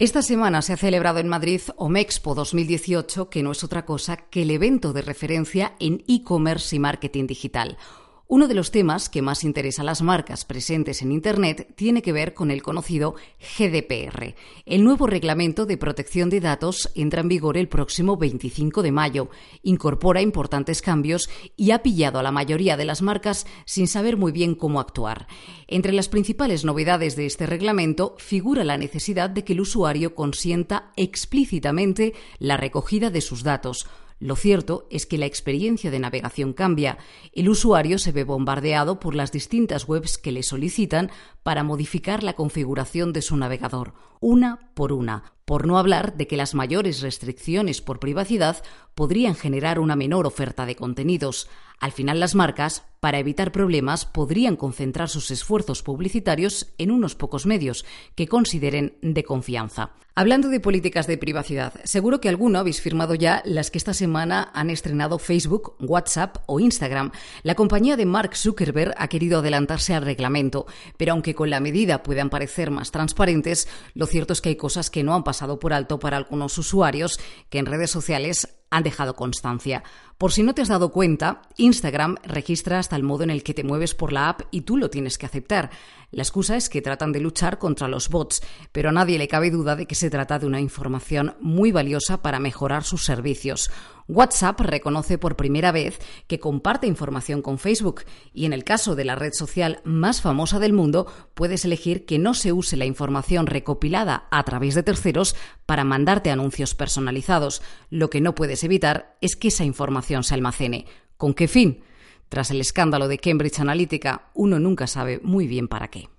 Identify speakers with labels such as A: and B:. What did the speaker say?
A: Esta semana se ha celebrado en Madrid OMEXPO 2018, que no es otra cosa que el evento de referencia en e-commerce y marketing digital. Uno de los temas que más interesa a las marcas presentes en Internet tiene que ver con el conocido GDPR. El nuevo reglamento de protección de datos entra en vigor el próximo 25 de mayo, incorpora importantes cambios y ha pillado a la mayoría de las marcas sin saber muy bien cómo actuar. Entre las principales novedades de este reglamento figura la necesidad de que el usuario consienta explícitamente la recogida de sus datos, lo cierto es que la experiencia de navegación cambia. El usuario se ve bombardeado por las distintas webs que le solicitan para modificar la configuración de su navegador, una por una, por no hablar de que las mayores restricciones por privacidad podrían generar una menor oferta de contenidos. Al final las marcas, para evitar problemas, podrían concentrar sus esfuerzos publicitarios en unos pocos medios que consideren de confianza. Hablando de políticas de privacidad, seguro que alguno habéis firmado ya las que esta semana han estrenado Facebook, WhatsApp o Instagram. La compañía de Mark Zuckerberg ha querido adelantarse al reglamento, pero aunque con la medida puedan parecer más transparentes, lo cierto es que hay cosas que no han pasado por alto para algunos usuarios que en redes sociales han dejado constancia. Por si no te has dado cuenta, Instagram registra hasta el modo en el que te mueves por la app y tú lo tienes que aceptar. La excusa es que tratan de luchar contra los bots, pero a nadie le cabe duda de que se trata de una información muy valiosa para mejorar sus servicios. WhatsApp reconoce por primera vez que comparte información con Facebook y en el caso de la red social más famosa del mundo puedes elegir que no se use la información recopilada a través de terceros para mandarte anuncios personalizados. Lo que no puedes evitar es que esa se almacene. ¿Con qué fin? Tras el escándalo de Cambridge Analytica, uno nunca sabe muy bien para qué.